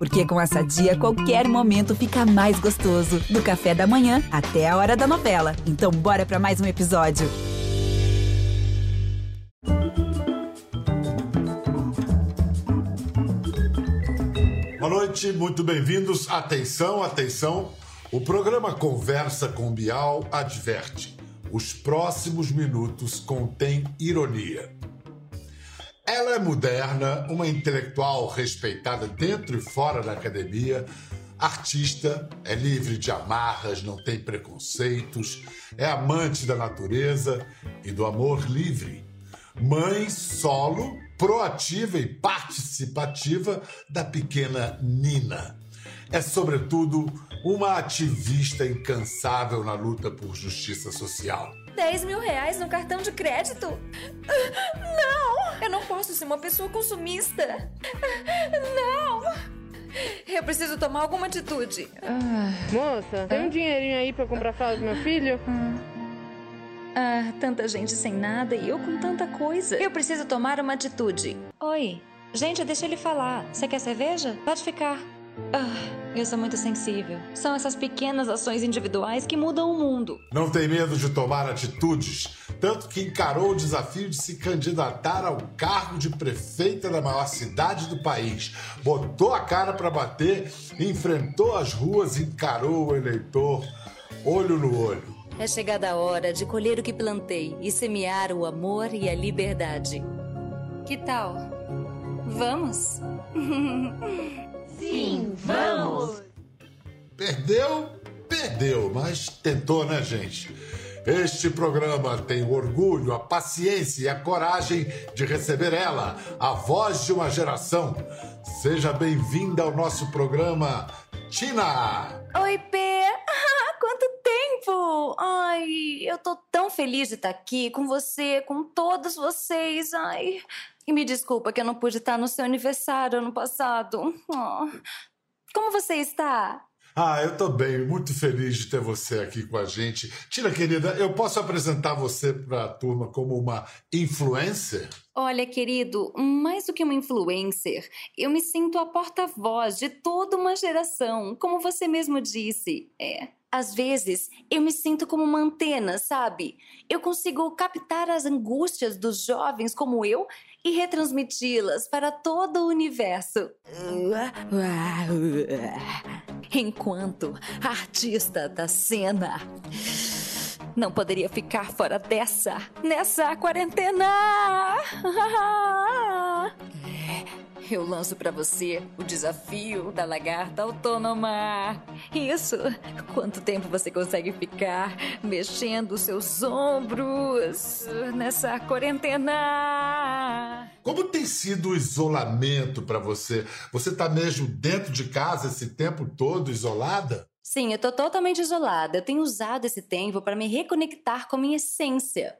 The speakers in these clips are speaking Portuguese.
Porque com essa dia, qualquer momento fica mais gostoso. Do café da manhã até a hora da novela. Então, bora para mais um episódio. Boa noite, muito bem-vindos. Atenção, atenção. O programa Conversa com Bial adverte: os próximos minutos contêm ironia. Ela é moderna, uma intelectual respeitada dentro e fora da academia, artista, é livre de amarras, não tem preconceitos, é amante da natureza e do amor livre. Mãe solo, proativa e participativa da pequena Nina. É, sobretudo, uma ativista incansável na luta por justiça social. 10 mil reais no cartão de crédito? Não! Eu não posso ser uma pessoa consumista. Não! Eu preciso tomar alguma atitude. Moça, tem um dinheirinho aí pra comprar fralda pro meu filho? Ah, tanta gente sem nada e eu com tanta coisa. Eu preciso tomar uma atitude. Oi. Gente, deixa ele falar. Você quer cerveja? Pode ficar. Ah, eu sou muito sensível. São essas pequenas ações individuais que mudam o mundo. Não tem medo de tomar atitudes, tanto que encarou o desafio de se candidatar ao cargo de prefeita da maior cidade do país. Botou a cara para bater, enfrentou as ruas e encarou o eleitor olho no olho. É chegada a hora de colher o que plantei e semear o amor e a liberdade. Que tal? Vamos? Sim, vamos! Perdeu? Perdeu, mas tentou, né, gente? Este programa tem o orgulho, a paciência e a coragem de receber ela, a voz de uma geração. Seja bem-vinda ao nosso programa, Tina! Oi, P! Ah, quanto tempo! Ai, eu tô tão feliz de estar aqui com você, com todos vocês. Ai, e me desculpa que eu não pude estar no seu aniversário ano passado. Oh. Como você está? Ah, eu tô bem, muito feliz de ter você aqui com a gente. Tina, querida, eu posso apresentar você para a turma como uma influencer? Olha, querido, mais do que uma influencer, eu me sinto a porta-voz de toda uma geração, como você mesmo disse. É. Às vezes, eu me sinto como uma antena, sabe? Eu consigo captar as angústias dos jovens como eu e retransmiti-las para todo o universo. Enquanto artista da cena. Não poderia ficar fora dessa, nessa quarentena. Eu lanço para você o desafio da lagarta autônoma. Isso. Quanto tempo você consegue ficar mexendo seus ombros nessa quarentena? Como tem sido o isolamento para você? Você tá mesmo dentro de casa esse tempo todo isolada? Sim, eu tô totalmente isolada. Eu tenho usado esse tempo para me reconectar com a minha essência.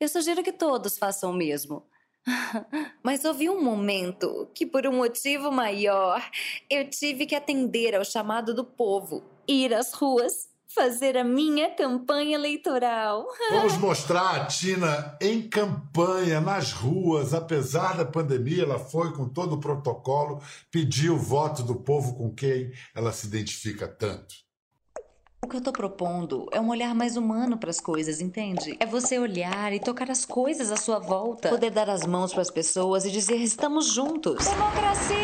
Eu sugiro que todos façam o mesmo. Mas houve um momento que, por um motivo maior, eu tive que atender ao chamado do povo, ir às ruas, fazer a minha campanha eleitoral. Vamos mostrar a Tina em campanha, nas ruas. Apesar da pandemia, ela foi com todo o protocolo, pediu o voto do povo com quem ela se identifica tanto. O que eu tô propondo é um olhar mais humano para as coisas, entende? É você olhar e tocar as coisas à sua volta, poder dar as mãos para as pessoas e dizer estamos juntos. Democracia!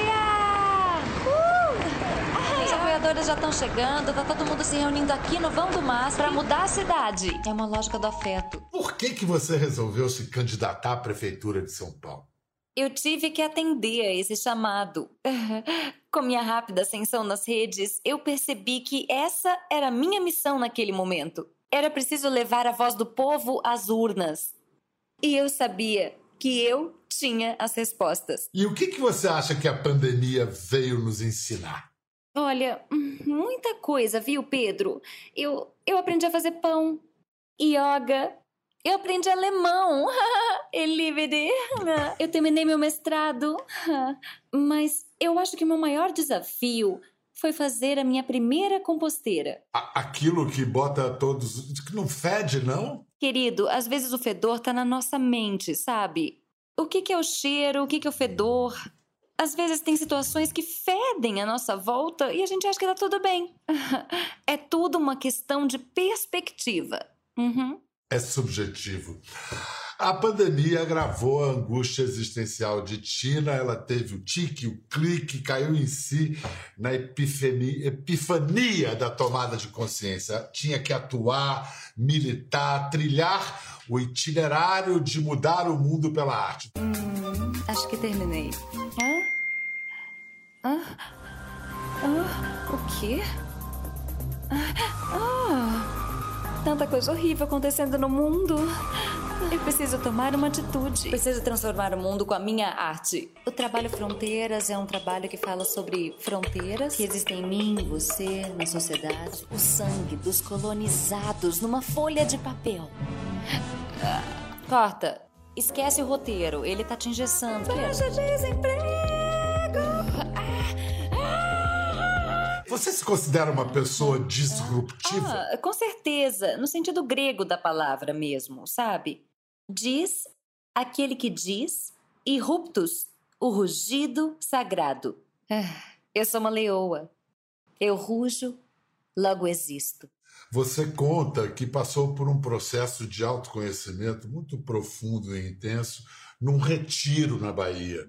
Uh! Os apoiadores já estão chegando, tá todo mundo se reunindo aqui no Vão do Mas para mudar a cidade. É uma lógica do afeto. Por que que você resolveu se candidatar à prefeitura de São Paulo? Eu tive que atender a esse chamado. Com minha rápida ascensão nas redes, eu percebi que essa era a minha missão naquele momento. Era preciso levar a voz do povo às urnas. E eu sabia que eu tinha as respostas. E o que, que você acha que a pandemia veio nos ensinar? Olha, muita coisa, viu, Pedro? Eu, eu aprendi a fazer pão, yoga, eu aprendi alemão. Elivede. Eu terminei meu mestrado. Mas eu acho que meu maior desafio foi fazer a minha primeira composteira. Aquilo que bota todos. que não fede, não? Querido, às vezes o fedor tá na nossa mente, sabe? O que, que é o cheiro? O que, que é o fedor? Às vezes tem situações que fedem a nossa volta e a gente acha que tá tudo bem. É tudo uma questão de perspectiva. Uhum. É subjetivo. A pandemia agravou a angústia existencial de Tina. Ela teve o tique, o clique, caiu em si na epifania, epifania da tomada de consciência. Tinha que atuar, militar, trilhar o itinerário de mudar o mundo pela arte. Hum, acho que terminei. Hã? Hã? Hã? O quê? Ah, tanta coisa horrível acontecendo no mundo. Eu preciso tomar uma atitude. Preciso transformar o mundo com a minha arte. O trabalho Fronteiras é um trabalho que fala sobre fronteiras que existem em mim, você, na sociedade. O sangue dos colonizados numa folha de papel. Corta. Esquece o roteiro. Ele tá te engessando. Baixa desemprego! Você se considera uma pessoa disruptiva? Ah, com certeza. No sentido grego da palavra mesmo, sabe? Diz aquele que diz, e ruptus, o rugido sagrado. Ah, eu sou uma leoa. Eu rujo, logo existo. Você conta que passou por um processo de autoconhecimento muito profundo e intenso num retiro na Bahia.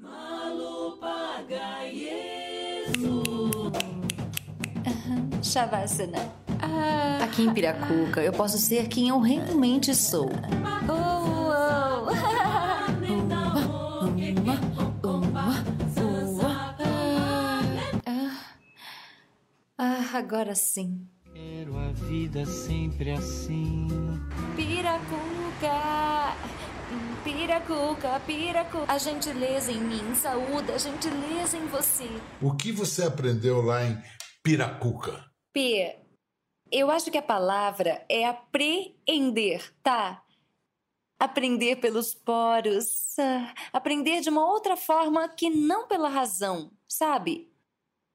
Shavasana. Ah. Aqui em Piracuca, eu posso ser quem eu realmente sou. Oh, oh. Ah, agora sim. Quero a vida sempre assim. Piracuca! Piracuca, piracuca. A gentileza em mim, saúde, a gentileza em você. O que você aprendeu lá em Piracuca? P. Eu acho que a palavra é apreender, tá? Aprender pelos poros. ah, Aprender de uma outra forma que não pela razão, sabe?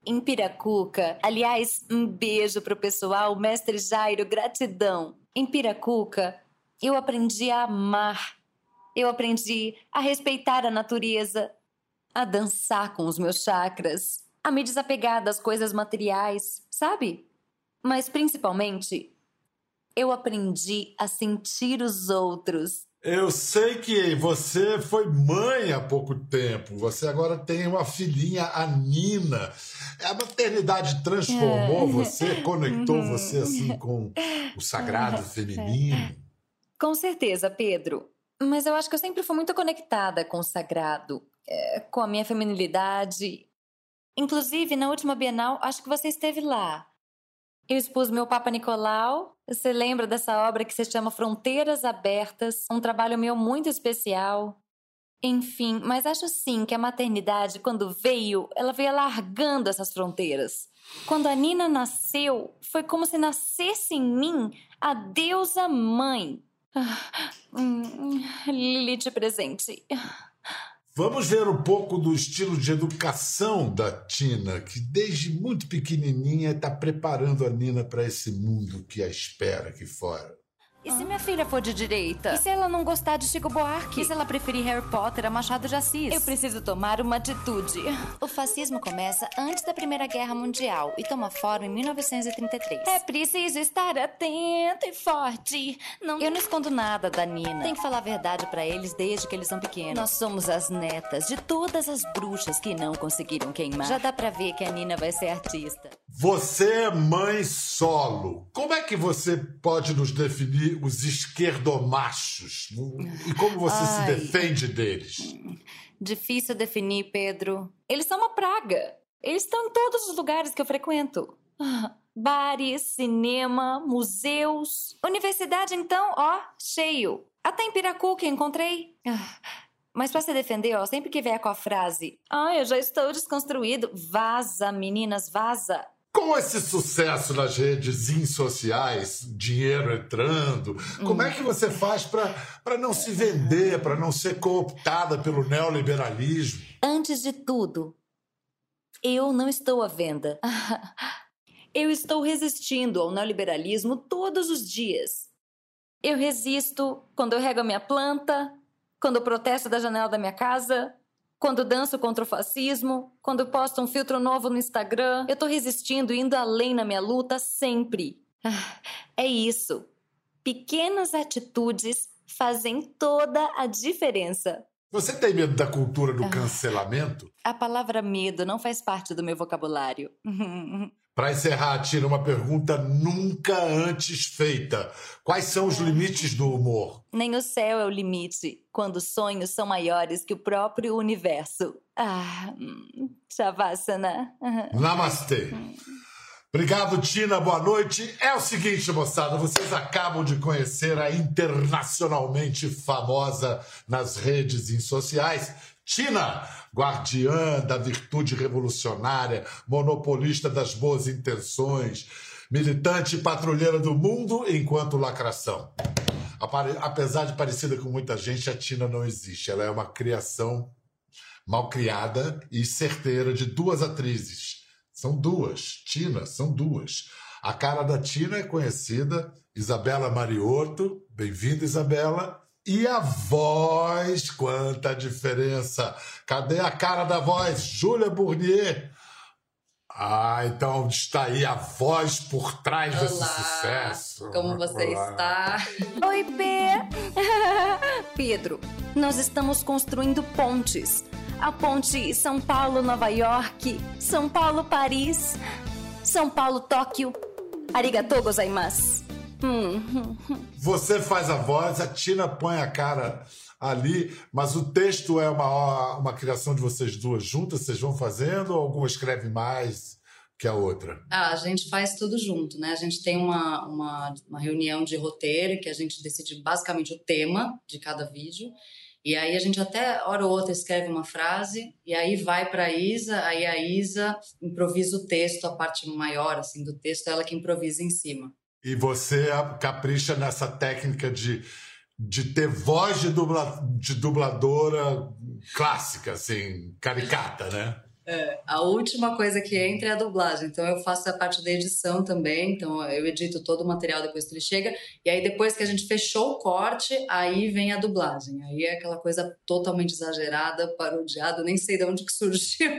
Em Piracuca, aliás, um beijo pro pessoal, mestre Jairo, gratidão. Em Piracuca, eu aprendi a amar. Eu aprendi a respeitar a natureza, a dançar com os meus chakras, a me desapegar das coisas materiais, sabe? Mas principalmente, eu aprendi a sentir os outros. Eu sei que você foi mãe há pouco tempo. Você agora tem uma filhinha, a Nina. A maternidade transformou você, conectou você assim com o sagrado feminino. Com certeza, Pedro. Mas eu acho que eu sempre fui muito conectada com o sagrado, é, com a minha feminilidade. Inclusive, na última Bienal, acho que você esteve lá. Eu expus meu Papa Nicolau. Você lembra dessa obra que se chama Fronteiras Abertas? Um trabalho meu muito especial. Enfim, mas acho sim que a maternidade, quando veio, ela veio alargando essas fronteiras. Quando a Nina nasceu, foi como se nascesse em mim a deusa mãe. Ah, hum, Lilith presente. Vamos ver um pouco do estilo de educação da Tina, que desde muito pequenininha está preparando a Nina para esse mundo que a espera aqui fora. E se minha filha for de direita? E se ela não gostar de Chico Buarque? E se ela preferir Harry Potter a Machado de Assis? Eu preciso tomar uma atitude. O fascismo começa antes da Primeira Guerra Mundial e toma forma em 1933. É preciso estar atento e forte. Não... Eu não escondo nada da Nina. Tem que falar a verdade pra eles desde que eles são pequenos. Nós somos as netas de todas as bruxas que não conseguiram queimar. Já dá pra ver que a Nina vai ser artista. Você é mãe solo. Como é que você pode nos definir os esquerdomachos? E como você Ai. se defende deles? Difícil definir, Pedro. Eles são uma praga. Eles estão em todos os lugares que eu frequento. Ah, Bares, cinema, museus. Universidade, então, ó, cheio. Até em Piracuca encontrei. Ah, Mas pra se defender, ó, sempre que vier com a frase Ah, eu já estou desconstruído. Vaza, meninas, vaza. Com esse sucesso nas redes insociais, dinheiro entrando, como é que você faz para não se vender, para não ser cooptada pelo neoliberalismo? Antes de tudo, eu não estou à venda. Eu estou resistindo ao neoliberalismo todos os dias. Eu resisto quando eu rego a minha planta, quando eu protesto da janela da minha casa. Quando danço contra o fascismo, quando posto um filtro novo no Instagram, eu tô resistindo, indo além na minha luta sempre. Ah, é isso. Pequenas atitudes fazem toda a diferença. Você tem medo da cultura do cancelamento? A palavra medo não faz parte do meu vocabulário. Para encerrar, tira uma pergunta nunca antes feita. Quais são os limites do humor? Nem o céu é o limite, quando os sonhos são maiores que o próprio universo. Ah, hum, Shavasana. Namastê. Obrigado, Tina. Boa noite. É o seguinte, moçada, vocês acabam de conhecer a internacionalmente famosa nas redes e sociais Tina, guardiã da virtude revolucionária, monopolista das boas intenções, militante e patrulheira do mundo enquanto lacração. Apesar de parecida com muita gente, a Tina não existe. Ela é uma criação mal criada e certeira de duas atrizes são duas. Tina, são duas. A cara da Tina é conhecida, Isabela Mariotto. Bem-vinda, Isabela. E a voz, quanta diferença! Cadê a cara da voz? Júlia Burnier. Ah, então está aí a voz por trás Olá, desse sucesso. Como você Olá. está? Oi, P. Pedro, nós estamos construindo pontes. A ponte São Paulo-Nova York, São Paulo-Paris, São Paulo-Tóquio. Arigatou gozaimasu. Você faz a voz, a Tina põe a cara ali, mas o texto é uma, uma criação de vocês duas juntas, vocês vão fazendo, ou alguma escreve mais que a outra? Ah, a gente faz tudo junto, né? A gente tem uma, uma, uma reunião de roteiro que a gente decide basicamente o tema de cada vídeo. E aí a gente até, hora ou outra, escreve uma frase, e aí vai para a Isa, aí a Isa improvisa o texto, a parte maior assim, do texto, ela que improvisa em cima. E você capricha nessa técnica de, de ter voz de, dubla, de dubladora clássica, assim, caricata, né? É, a última coisa que entra é a dublagem. Então eu faço a parte da edição também. Então eu edito todo o material depois que ele chega. E aí depois que a gente fechou o corte, aí vem a dublagem. Aí é aquela coisa totalmente exagerada, parodiada. Nem sei de onde que surgiu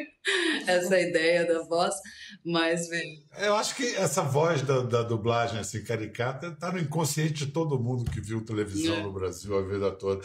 essa ideia da voz, mas vem. Eu acho que essa voz da, da dublagem assim caricata tá no inconsciente de todo mundo que viu televisão É. no Brasil a vida toda.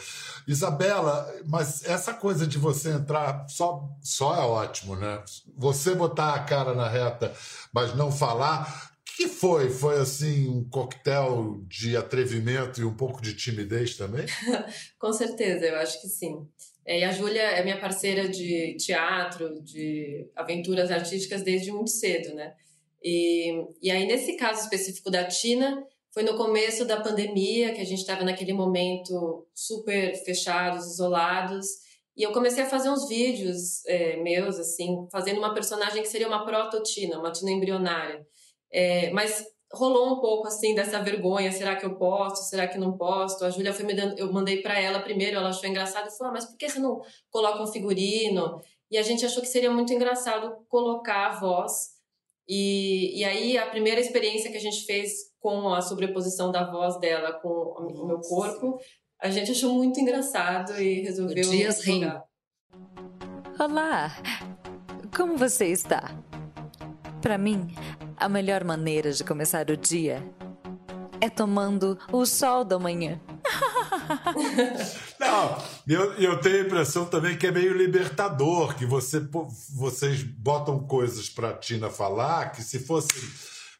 Isabela, mas essa coisa de você entrar só só é ótimo, né? Você botar a cara na reta, mas não falar. O que foi? Foi assim um coquetel de atrevimento e um pouco de timidez também? Com certeza, eu acho que sim. É, e a Júlia é minha parceira de teatro, de aventuras artísticas desde muito cedo, né? E, e aí, nesse caso específico da Tina, foi no começo da pandemia, que a gente estava naquele momento super fechados, isolados, e eu comecei a fazer uns vídeos é, meus, assim, fazendo uma personagem que seria uma proto-Tina, uma Tina embrionária. É, mas rolou um pouco assim dessa vergonha, será que eu posto, será que não posto? A Júlia foi me dando, eu mandei para ela primeiro, ela achou engraçado e falou: ah, "Mas por que você não coloca um figurino?" E a gente achou que seria muito engraçado colocar a voz. E, e aí a primeira experiência que a gente fez com a sobreposição da voz dela com o meu corpo, a gente achou muito engraçado e resolveu Dias. Olá, como você está? Para mim, a melhor maneira de começar o dia é tomando o sol da manhã. Não, eu, eu tenho a impressão também que é meio libertador, que você, vocês botam coisas para Tina falar que se fosse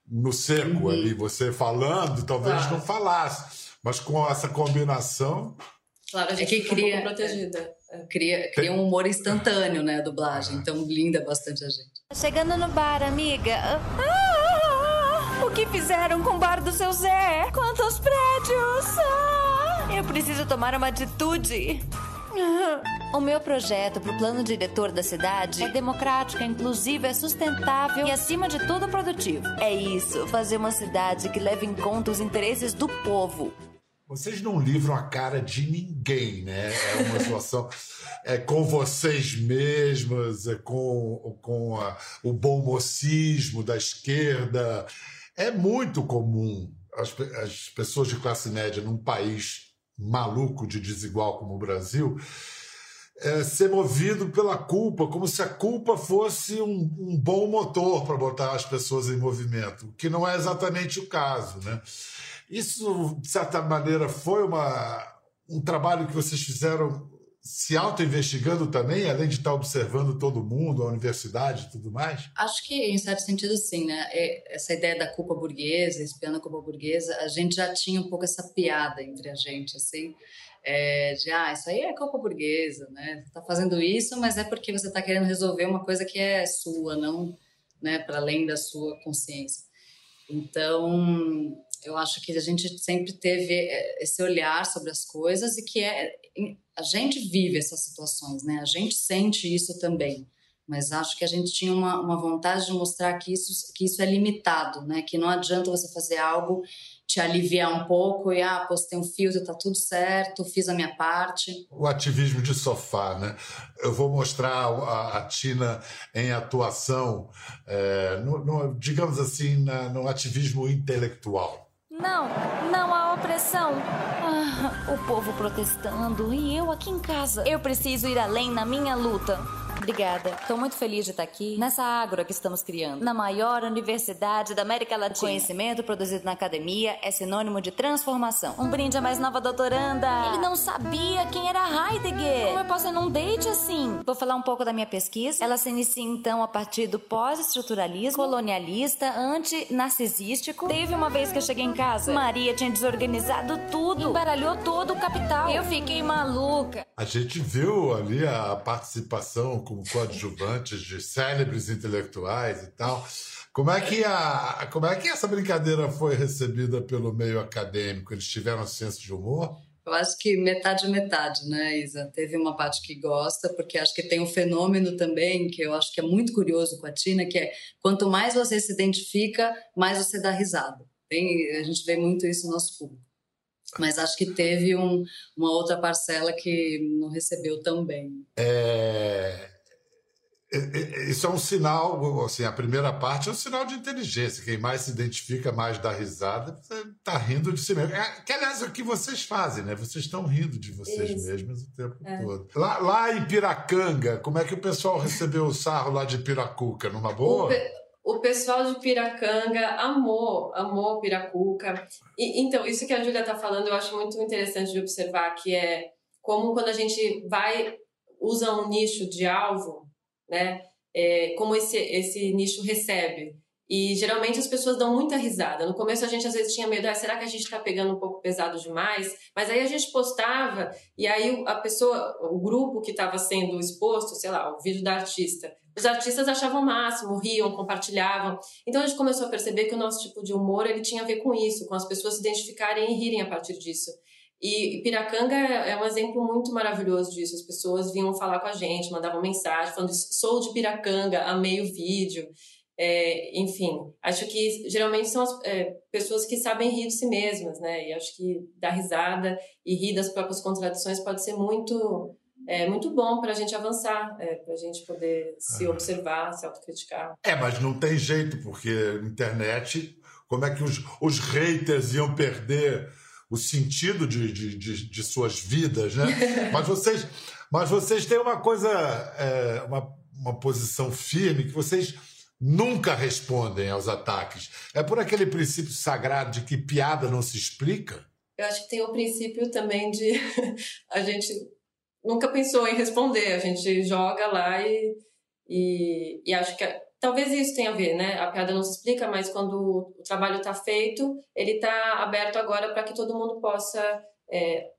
no seco ali, você falando, talvez Claro. não falasse. Mas com essa combinação, Claro, a gente que fica um cria- pouco protegida. É. Cria, cria um humor instantâneo, né, a dublagem. Então blinda bastante a gente. Chegando no bar, amiga. Ah, o que fizeram com o bar do seu Zé? Quantos prédios? Ah, eu preciso tomar uma atitude. O meu projeto para o plano diretor da cidade é democrático, é inclusivo, é sustentável e, acima de tudo, produtivo. É isso, fazer uma cidade que leve em conta os interesses do povo. vocês não livram a cara de ninguém, né? É uma situação é com vocês mesmas, é com, com a- o bom mocismo da esquerda. É muito comum as, as pessoas de classe média num país maluco de desigual como o Brasil é, ser movido pela culpa, como se a culpa fosse um, um bom motor para botar as pessoas em movimento, que não é exatamente o caso. Né? Isso, de certa maneira, foi uma, um trabalho que vocês fizeram se auto-investigando também, além de estar observando todo mundo, a universidade e tudo mais? Acho que, em certo sentido, sim, né? Essa ideia da culpa burguesa, espiando a culpa burguesa, a gente já tinha um pouco essa piada entre a gente, assim, é, de, ah, isso aí é culpa burguesa, né? Você está fazendo isso, mas é porque você está querendo resolver uma coisa que é sua, não né, para além da sua consciência. Então, eu acho que a gente sempre teve é, esse olhar sobre as coisas e que é a gente vive essas situações, né? A gente sente isso também. Mas acho que a gente tinha uma, uma vontade de mostrar que isso, que isso é limitado, né? Que não adianta você fazer algo te aliviar um pouco e, ah, postei um filtro, tá tudo certo, fiz a minha parte. O ativismo de sofá, né? Eu vou mostrar a, a Tina em atuação, é, no, no, digamos assim, na, no ativismo intelectual. Não, não há opressão. Ah, o povo protestando e eu aqui em casa. Eu preciso ir além na minha luta. Obrigada. Estou muito feliz de estar aqui nessa ágora que estamos criando. Na maior universidade da América Latina. O conhecimento produzido na academia é sinônimo de transformação. Um brinde à mais nova doutoranda. Ele não sabia quem era Heidegger. Como eu posso ir num date assim? Vou falar um pouco da minha pesquisa. Ela se inicia então a partir do pós-estruturalismo, colonialista, anti-narcisístico. Teve uma vez que eu cheguei em casa, Maria tinha desorganizado tudo, embaralhou todo o capital. Eu fiquei maluca. A gente viu ali a participação como coadjuvantes de célebres intelectuais e tal. Como é que a, como é que essa brincadeira foi recebida pelo meio acadêmico? Eles tiveram senso de humor? Eu acho que metade metade, né, Isa? Teve uma parte que gosta, porque acho que tem um fenômeno também que eu acho que é muito curioso com a Tina, que é quanto mais você se identifica, mais você dá risada. Tem, a gente vê muito isso no nosso público. Mas acho que teve um, uma outra parcela que não recebeu tão bem. É isso é um sinal, assim, a primeira parte é um sinal de inteligência. Quem mais se identifica, mais dá risada, está rindo de si mesmo. É, que, aliás, é o que vocês fazem, né? Vocês estão rindo de vocês Isso. mesmos o tempo é. todo. Lá, lá em Piracanga, como é que o pessoal recebeu o sarro lá de Piracuca? Numa boa? O pessoal de Piracanga amou, amou Piracuca. E, então, isso que a Júlia está falando, eu acho muito interessante de observar, que é como quando a gente vai, usa um nicho de alvo, né? É, como esse, esse nicho recebe. E geralmente as pessoas dão muita risada. No começo a gente às vezes tinha medo, ah, será que a gente está pegando um pouco pesado demais? Mas aí a gente postava e aí a pessoa, o grupo que estava sendo exposto, sei lá, o vídeo da artista, os artistas achavam o máximo, riam, compartilhavam. Então a gente começou a perceber que o nosso tipo de humor ele tinha a ver com isso, com as pessoas se identificarem e rirem a partir disso. E Piracanga é um exemplo muito maravilhoso disso. As pessoas vinham falar com a gente, mandavam mensagem falando: sou de Piracanga, amei o vídeo. É, enfim, acho que geralmente são as é, pessoas que sabem rir de si mesmas, né? E acho que dar risada e rir das próprias contradições pode ser muito é muito bom para a gente avançar, é, para a gente poder se observar, se autocriticar. É, mas não tem jeito, porque internet, como é que os, os haters iam perder o sentido de, de, de, de suas vidas, né? mas vocês, mas vocês têm uma coisa, é, uma, uma posição firme que vocês nunca respondem aos ataques. É por aquele princípio sagrado de que piada não se explica? Eu acho que tem o princípio também de a gente nunca pensou em responder, a gente joga lá e, e, e acho que Talvez isso tenha a ver, né? A piada não se explica, mas quando o trabalho está feito, ele está aberto agora para que todo mundo possa é,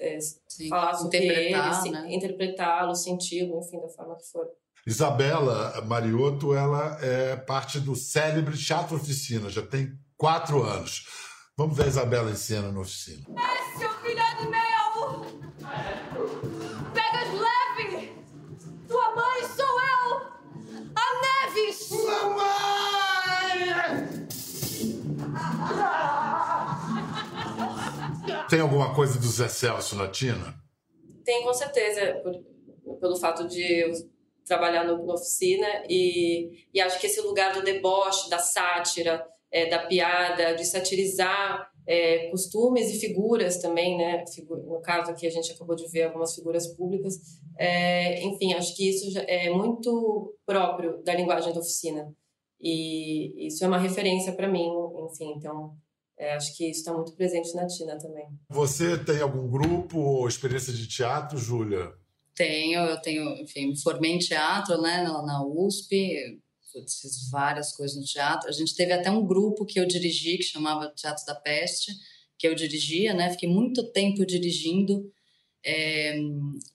é, Sim, falar sobre ele, né? interpretá-lo, senti-lo, enfim, da forma que for. Isabela Mariotto, ela é parte do célebre Teatro Oficina, já tem quatro anos. Vamos ver a Isabela em cena na oficina. É, Tem alguma coisa do Zé Celso na Tina? Tem, com certeza, por, pelo fato de eu trabalhar na oficina e, e acho que esse lugar do deboche, da sátira, é, da piada, de satirizar é, costumes e figuras também, né? No caso aqui a gente acabou de ver algumas figuras públicas. É, enfim, acho que isso é muito próprio da linguagem da oficina. E isso é uma referência para mim, enfim, então é, acho que isso está muito presente na Tina também. Você tem algum grupo ou experiência de teatro, Júlia? Tenho, eu tenho, enfim, me formei em teatro, né, na, na USP, fiz várias coisas no teatro. A gente teve até um grupo que eu dirigi, que chamava Teatro da Peste, que eu dirigia, né, fiquei muito tempo dirigindo, é,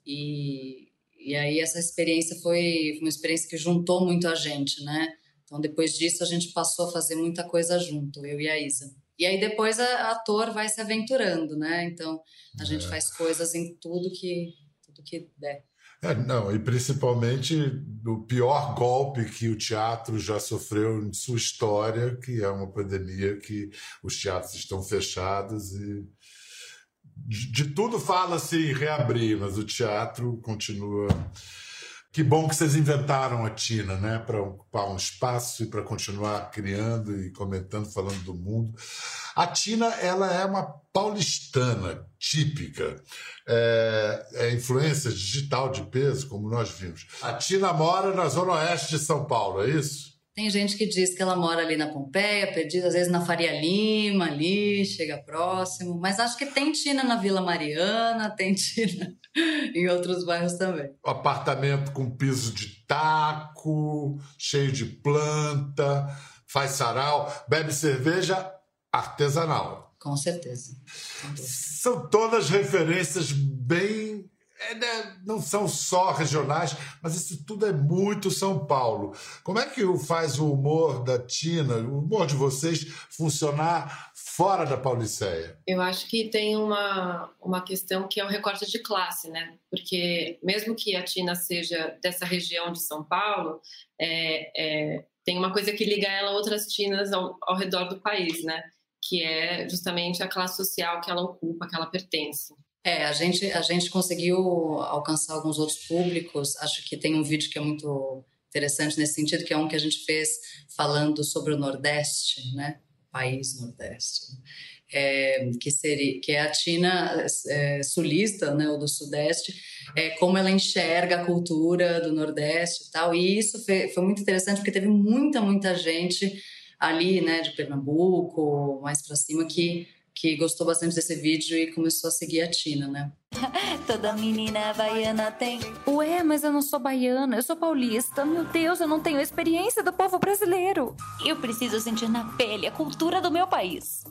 e, e aí essa experiência foi uma experiência que juntou muito a gente, né, então depois disso a gente passou a fazer muita coisa junto, eu e a Isa. E aí depois a, ator vai se aventurando, né? Então a gente é. faz coisas em tudo que tudo que der. É, não, e principalmente do pior golpe que o teatro já sofreu em sua história, que é uma pandemia que os teatros estão fechados e de, de tudo fala-se reabrir, mas o teatro continua que bom que vocês inventaram a Tina, né, para ocupar um espaço e para continuar criando e comentando, falando do mundo. A Tina, ela é uma paulistana típica, é, é influência digital de peso, como nós vimos. A Tina mora na zona oeste de São Paulo, é isso? Tem gente que diz que ela mora ali na Pompeia, perdida, às vezes na Faria Lima, ali, chega próximo. Mas acho que tem Tina na Vila Mariana, tem Tina em outros bairros também. Apartamento com piso de taco, cheio de planta, faz sarau, bebe cerveja artesanal. Com certeza. São todas referências bem é, né, não são só regionais, mas isso tudo é muito São Paulo. Como é que faz o humor da Tina, o humor de vocês, funcionar fora da Pauliceia? Eu acho que tem uma, uma questão que é o recorte de classe, né? Porque mesmo que a Tina seja dessa região de São Paulo, é, é, tem uma coisa que liga ela a outras Tinas ao, ao redor do país, né? Que é justamente a classe social que ela ocupa, que ela pertence. É, a gente, a gente conseguiu alcançar alguns outros públicos. Acho que tem um vídeo que é muito interessante nesse sentido, que é um que a gente fez falando sobre o Nordeste, né? País Nordeste. É, que seria que é a Tina é, sulista, né, ou do Sudeste, é, como ela enxerga a cultura do Nordeste e tal. E isso foi, foi muito interessante porque teve muita, muita gente ali, né, de Pernambuco, mais para cima, que que gostou bastante desse vídeo e começou a seguir a Tina, né? Toda menina baiana tem. Ué, mas eu não sou baiana, eu sou paulista. Meu Deus, eu não tenho experiência do povo brasileiro. Eu preciso sentir na pele a cultura do meu país.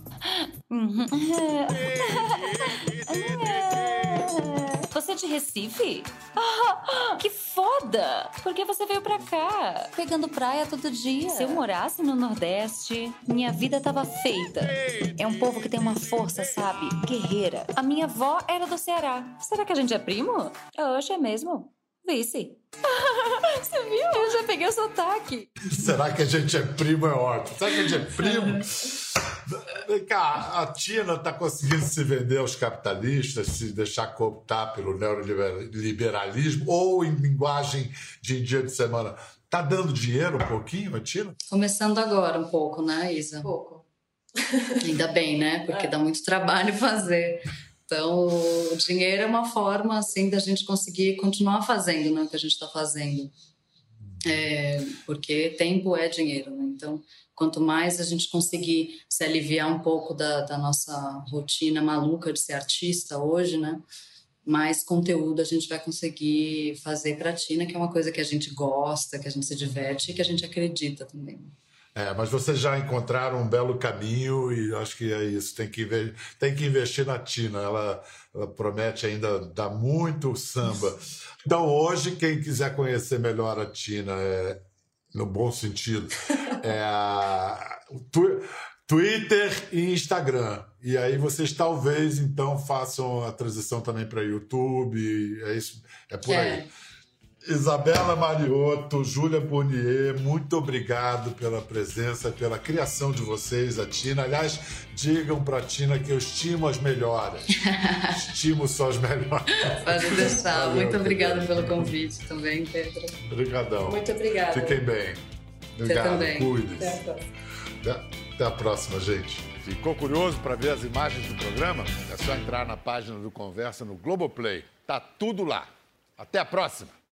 Você é de Recife? Ah, que foda! Por que você veio pra cá? Pegando praia todo dia. Se eu morasse no Nordeste, minha vida tava feita. É um povo que tem uma força, sabe? Guerreira. A minha avó era do Ceará. Será que a gente é primo? Oxe, é mesmo. Vice. Você viu? Eu já peguei o sotaque. Será que a gente é primo? É ótimo. Será que a gente é primo? Vem cá, a Tina está conseguindo se vender aos capitalistas, se deixar cooptar pelo neoliberalismo, ou em linguagem de dia de semana. Tá dando dinheiro um pouquinho, a Tina? Começando agora um pouco, né, Isa? Um pouco. Ainda bem, né? Porque é. dá muito trabalho fazer. Então, o dinheiro é uma forma, assim, da gente conseguir continuar fazendo né, o que a gente está fazendo. É, porque tempo é dinheiro, né? Então, quanto mais a gente conseguir se aliviar um pouco da, da nossa rotina maluca de ser artista hoje, né? Mais conteúdo a gente vai conseguir fazer para a Tina, que é uma coisa que a gente gosta, que a gente se diverte e que a gente acredita também. É, mas vocês já encontraram um belo caminho e acho que é isso. Tem que, tem que investir na Tina. Ela, ela promete ainda dar muito samba. Então, hoje, quem quiser conhecer melhor a Tina, é, no bom sentido, é a, tu, Twitter e Instagram. E aí vocês talvez então façam a transição também para YouTube. É isso, é por é. aí. Isabela Mariotto, Júlia Bonnier, muito obrigado pela presença, pela criação de vocês, a Tina. Aliás, digam para a Tina que eu estimo as melhores. estimo só as melhores. Pode deixar. Valeu, muito obrigada pelo convite também, Pedro. Obrigadão. Muito obrigada. Fiquem bem. Obrigado. Cuide. Até a próxima. Até a próxima, gente. Ficou curioso para ver as imagens do programa? É só entrar na página do Conversa no Globoplay. Tá tudo lá. Até a próxima!